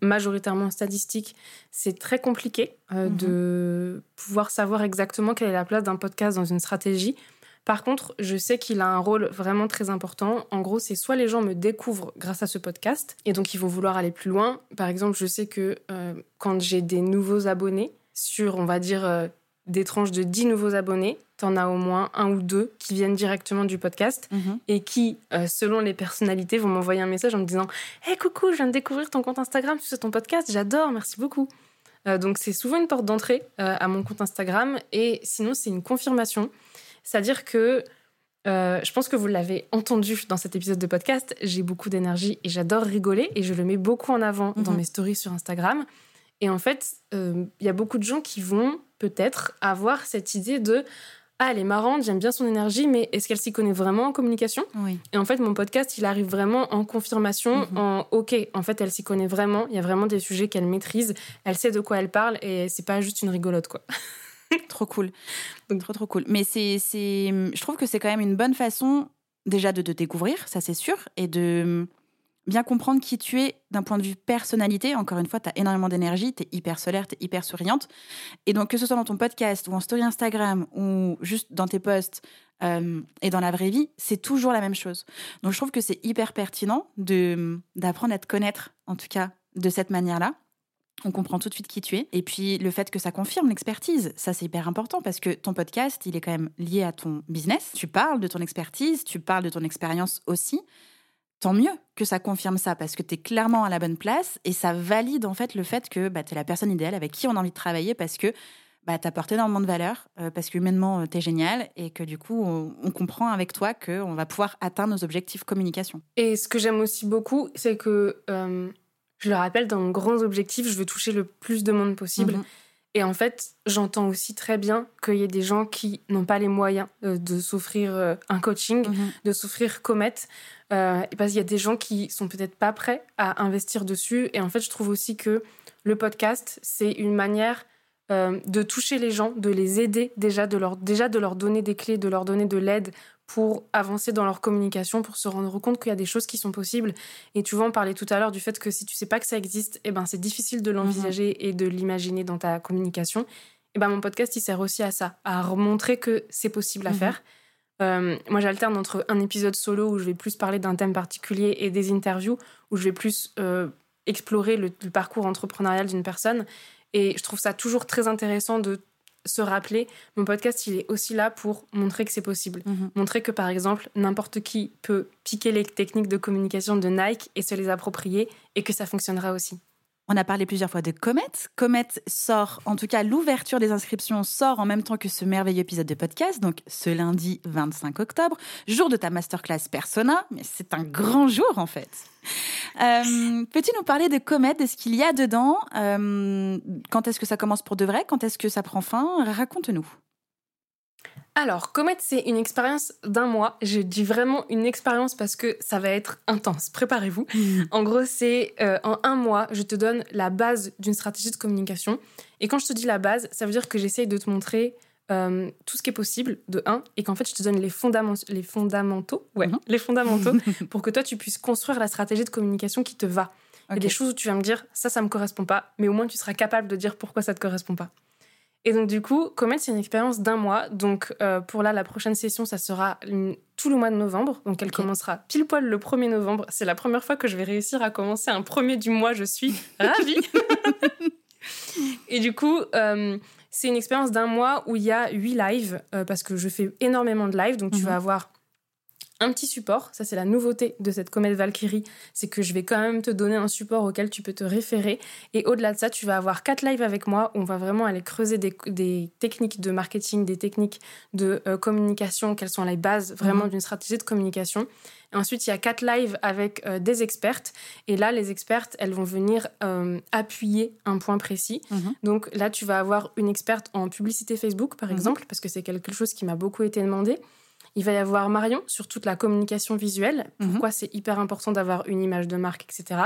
majoritairement statistiques, c'est très compliqué euh, Mhm. de pouvoir savoir exactement quelle est la place d'un podcast dans une stratégie. Par contre, je sais qu'il a un rôle vraiment très important. En gros, c'est soit les gens me découvrent grâce à ce podcast, et donc ils vont vouloir aller plus loin. Par exemple, je sais que euh, quand j'ai des nouveaux abonnés sur, on va dire, euh, des tranches de 10 nouveaux abonnés, tu en as au moins un ou deux qui viennent directement du podcast Mhm. et qui, euh, selon les personnalités, vont m'envoyer un message en me disant Hey, coucou, je viens de découvrir ton compte Instagram, tu sais ton podcast, j'adore, merci beaucoup. Euh, donc, c'est souvent une porte d'entrée euh, à mon compte Instagram et sinon, c'est une confirmation. C'est-à-dire que je pense que vous l'avez entendu dans cet épisode de podcast, j'ai beaucoup d'énergie et j'adore rigoler et je le mets beaucoup en avant dans Mhm. mes stories sur Instagram. Et en fait, il y a beaucoup de gens qui vont peut-être avoir cette idée de Ah, elle est marrante, j'aime bien son énergie, mais est-ce qu'elle s'y connaît vraiment en communication? Oui. Et en fait, mon podcast, il arrive vraiment en confirmation, Mhm. en OK, en fait, elle s'y connaît vraiment, il y a vraiment des sujets qu'elle maîtrise, elle sait de quoi elle parle et c'est pas juste une rigolote, quoi. Trop cool. trop, trop cool. Mais c'est, c'est, je trouve que c'est quand même une bonne façon, déjà, de te découvrir, ça c'est sûr, et de bien comprendre qui tu es d'un point de vue personnalité. Encore une fois, tu as énormément d'énergie, tu es hyper solaire, tu es hyper souriante. Et donc, que ce soit dans ton podcast ou en story Instagram ou juste dans tes posts euh, et dans la vraie vie, c'est toujours la même chose. Donc, je trouve que c'est hyper pertinent d'apprendre à te connaître, en tout cas, de cette manière-là. On comprend tout de suite qui tu es. Et puis le fait que ça confirme l'expertise, ça c'est hyper important parce que ton podcast, il est quand même lié à ton business. Tu parles de ton expertise, tu parles de ton expérience aussi. Tant mieux que ça confirme ça parce que tu es clairement à la bonne place et ça valide en fait le fait que bah, tu es la personne idéale avec qui on a envie de travailler parce que bah, tu apportes énormément de valeur, euh, parce qu'humainement, tu es génial et que du coup, on, on comprend avec toi qu'on va pouvoir atteindre nos objectifs communication. Et ce que j'aime aussi beaucoup, c'est que, euh, je le rappelle, dans mon grand objectif, je veux toucher le plus de monde possible. Mhm. Et en fait, j'entends aussi très bien qu'il y ait des gens qui n'ont pas les moyens euh, de s'offrir euh, un coaching, Mhm. de s'offrir Comet. Euh, et parce qu'il y a des gens qui sont peut-être pas prêts à investir dessus. Et en fait, je trouve aussi que le podcast, c'est une manière euh, de toucher les gens, de les aider déjà, de leur, déjà de leur donner des clés, de leur donner de l'aide pour avancer dans leur communication, pour se rendre compte qu'il y a des choses qui sont possibles. Et tu vois, on parlait tout à l'heure du fait que si tu sais pas que ça existe, eh ben, c'est difficile de l'envisager et de l'imaginer dans ta communication. Et ben, mon podcast, il sert aussi à ça, à montrer que c'est possible à Mhm. faire. Euh, moi, j'alterne entre un épisode solo où je vais plus parler d'un thème particulier et des interviews où je vais plus euh, explorer le, le parcours entrepreneurial d'une personne. Et je trouve ça toujours très intéressant de se rappeler, mon podcast, il est aussi là pour montrer que c'est possible. Mhm. Montrer que, par exemple, n'importe qui peut piquer les techniques de communication de Nike et se les approprier et que ça fonctionnera aussi. On a parlé plusieurs fois de Comet. Comet sort, en tout cas, l'ouverture des inscriptions sort en même temps que ce merveilleux épisode de podcast, donc ce lundi 25 octobre, jour de ta masterclass Persona, mais c'est un grand jour en fait. Euh, Peux-tu nous parler de Comet, de ce qu'il y a dedans? Euh, Quand est-ce que ça commence pour de vrai? Quand est-ce que ça prend fin? Raconte-nous. Alors, Comet, c'est une expérience d'un mois. Je dis vraiment une expérience parce que ça va être intense. Préparez-vous. En gros, c'est euh, en un mois, je te donne la base d'une stratégie de communication. Et quand je te dis la base, ça veut dire que j'essaye de te montrer euh, tout ce qui est possible, de un, et qu'en fait, je te donne les, les fondamentaux, ouais, Mhm. les fondamentaux, pour que toi, tu puisses construire la stratégie de communication qui te va. Il y a des choses où tu vas me dire, ça, ça me correspond pas, mais au moins, tu seras capable de dire pourquoi ça te correspond pas. Et donc, du coup, Comet, c'est une expérience d'un mois. Donc, euh, pour là, la prochaine session, ça sera une- tout le mois de novembre. Donc, elle commencera pile poil le 1er novembre. C'est la première fois que je vais réussir à commencer un premier du mois. Je suis ravie. Et du coup, euh, c'est une expérience d'un mois où il y a huit lives, euh, parce que je fais énormément de lives. Donc, tu Mhm. vas avoir un petit support. Ça, c'est la nouveauté de cette comète Valkyrie. C'est que je vais quand même te donner un support auquel tu peux te référer. Et au-delà de ça, tu vas avoir quatre lives avec moi. où On va vraiment aller creuser des, des techniques de marketing, des techniques de euh, communication, quelles sont les bases vraiment Mhm. d'une stratégie de communication. Et ensuite, il y a quatre lives avec euh, des expertes. Et là, les expertes, elles vont venir euh, appuyer un point précis. Mhm. Donc là, tu vas avoir une experte en publicité Facebook, par Mhm. exemple, parce que c'est quelque chose qui m'a beaucoup été demandé. Il va y avoir Marion sur toute la communication visuelle, Mhm. pourquoi c'est hyper important d'avoir une image de marque, etc.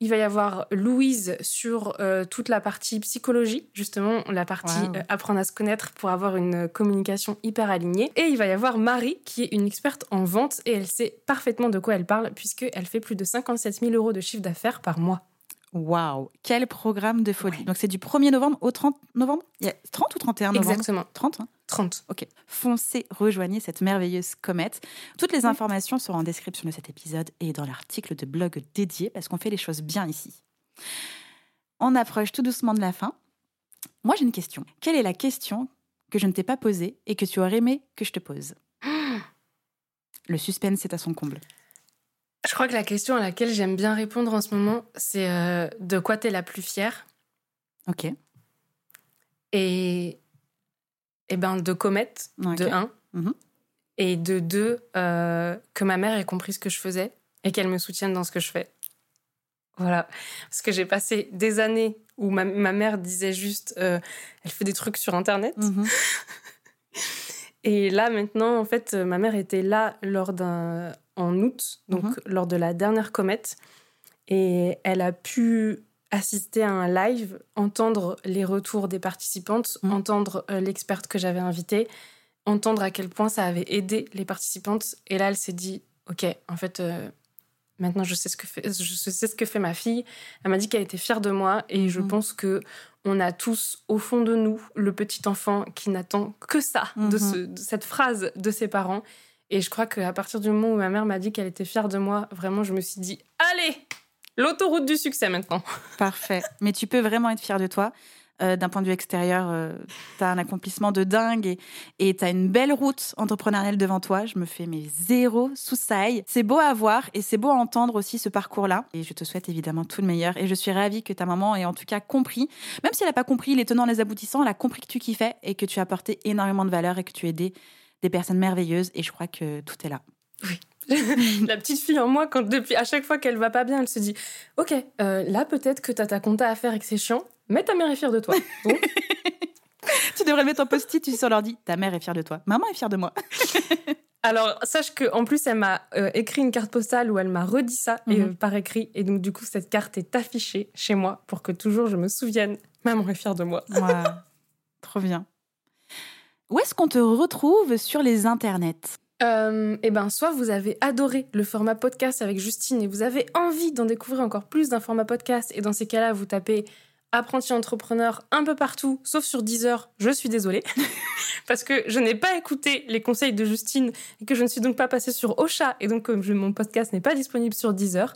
Il va y avoir Louise sur euh, toute la partie psychologie, justement, la partie Wow. euh, apprendre à se connaître pour avoir une communication hyper alignée. Et il va y avoir Marie, qui est une experte en vente et elle sait parfaitement de quoi elle parle, puisqu'elle fait plus de 57 000 euros de chiffre d'affaires par mois. Waouh, quel programme de folie. Ouais. Donc c'est du 1er novembre au 30 novembre? Il y a 30 ou 31 novembre? Exactement, 30, hein 30. Ok, foncez, rejoignez cette merveilleuse comète. Toutes les informations seront en description de cet épisode et dans l'article de blog dédié parce qu'on fait les choses bien ici. On approche tout doucement de la fin. Moi j'ai une question. Quelle est la question que je ne t'ai pas posée et que tu aurais aimé que je te pose? Le suspense est à son comble. Je crois que la question à laquelle j'aime bien répondre en ce moment, c'est euh, de quoi t'es la plus fière? Ok. Et, et ben de Comet, Ok. de 1. Mhm. Et de 2, que ma mère ait compris ce que je faisais et qu'elle me soutienne dans ce que je fais. Voilà. Parce que j'ai passé des années où ma, ma mère disait juste, euh, elle fait des trucs sur Internet. Mhm. Et là, maintenant, en fait, euh, ma mère était là lors d'un. en août, donc Mhm. lors de la dernière comète. Et elle a pu assister à un live, entendre les retours des participantes, Mhm. entendre euh, l'experte que j'avais invitée, entendre à quel point ça avait aidé les participantes. Et là, elle s'est dit Ok, en fait. euh, Maintenant, je sais, ce que fait, je sais ce que fait ma fille. Elle m'a dit qu'elle était fière de moi et je Mhm. pense que on a tous au fond de nous le petit enfant qui n'attend que ça, de, Mhm. ce- de cette phrase de ses parents. Et je crois qu'à partir du moment où ma mère m'a dit qu'elle était fière de moi, vraiment, je me suis dit allez, l'autoroute du succès maintenant. Parfait. Mais tu peux vraiment être fier de toi. Euh, D'un point de vue extérieur, tu as un accomplissement de dingue et tu as une belle route entrepreneuriale devant toi. Je me fais mes zéro sous saille. C'est beau à voir et c'est beau à entendre aussi ce parcours-là. Et je te souhaite évidemment tout le meilleur. Et je suis ravie que ta maman ait en tout cas compris, même si elle n'a pas compris les tenants, les aboutissants, elle a compris que tu kiffais et que tu as apporté énormément de valeur et que tu aidais des personnes merveilleuses. Et je crois que tout est là. La petite fille en moi, quand depuis à chaque fois qu'elle va pas bien, elle se dit ok, euh, là peut-être que t'as ta compta à faire et que c'est chiant, mais ta mère est fière de toi. Donc, Tu devrais mettre un post-it sur l'ordi. Ta mère est fière de toi. Maman est fière de moi. Alors, sache que en plus, elle m'a euh, écrit une carte postale où elle m'a redit ça et, Mhm. euh, par écrit. Et donc, du coup, cette carte est affichée chez moi pour que toujours je me souvienne. Maman est fière de moi. Ouais. Trop bien. Où est-ce qu'on te retrouve sur les internets? Euh, eh ben, soit vous avez adoré le format podcast avec Justine et vous avez envie d'en découvrir encore plus d'un format podcast. Et dans ces cas-là, vous tapez apprenti entrepreneur un peu partout, sauf sur Deezer. Je suis désolée. Parce que je n'ai pas écouté les conseils de Justine et que je ne suis donc pas passée sur Ocha. Et donc, mon podcast n'est pas disponible sur Deezer.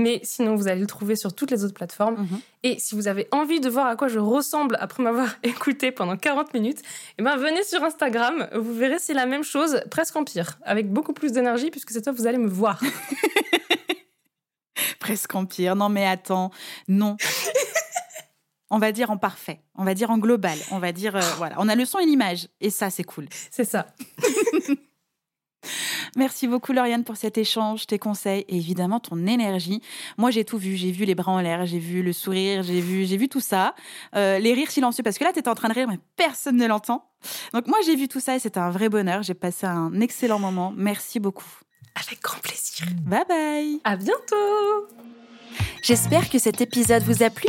Mais sinon, vous allez le trouver sur toutes les autres plateformes. Et si vous avez envie de voir à quoi je ressemble après m'avoir écouté pendant 40 minutes, eh ben venez sur Instagram, vous verrez c'est la même chose, presque en pire, avec beaucoup plus d'énergie puisque cette fois vous allez me voir. Presque en pire. Non, mais attends. Non. On va dire en parfait. On va dire en global. On va dire, euh, voilà. On a le son et l'image. Et ça, c'est cool. C'est ça. Merci beaucoup, Lauriane, pour cet échange, tes conseils et évidemment ton énergie. Moi, j'ai tout vu. J'ai vu les bras en l'air, j'ai vu le sourire, j'ai vu, j'ai vu tout ça. Euh, les rires silencieux, parce que là, tu étais en train de rire, mais personne ne l'entend. Donc, moi, j'ai vu tout ça et c'était un vrai bonheur. J'ai passé un excellent moment. Merci beaucoup. Avec grand plaisir. Bye bye. À bientôt. J'espère que cet épisode vous a plu.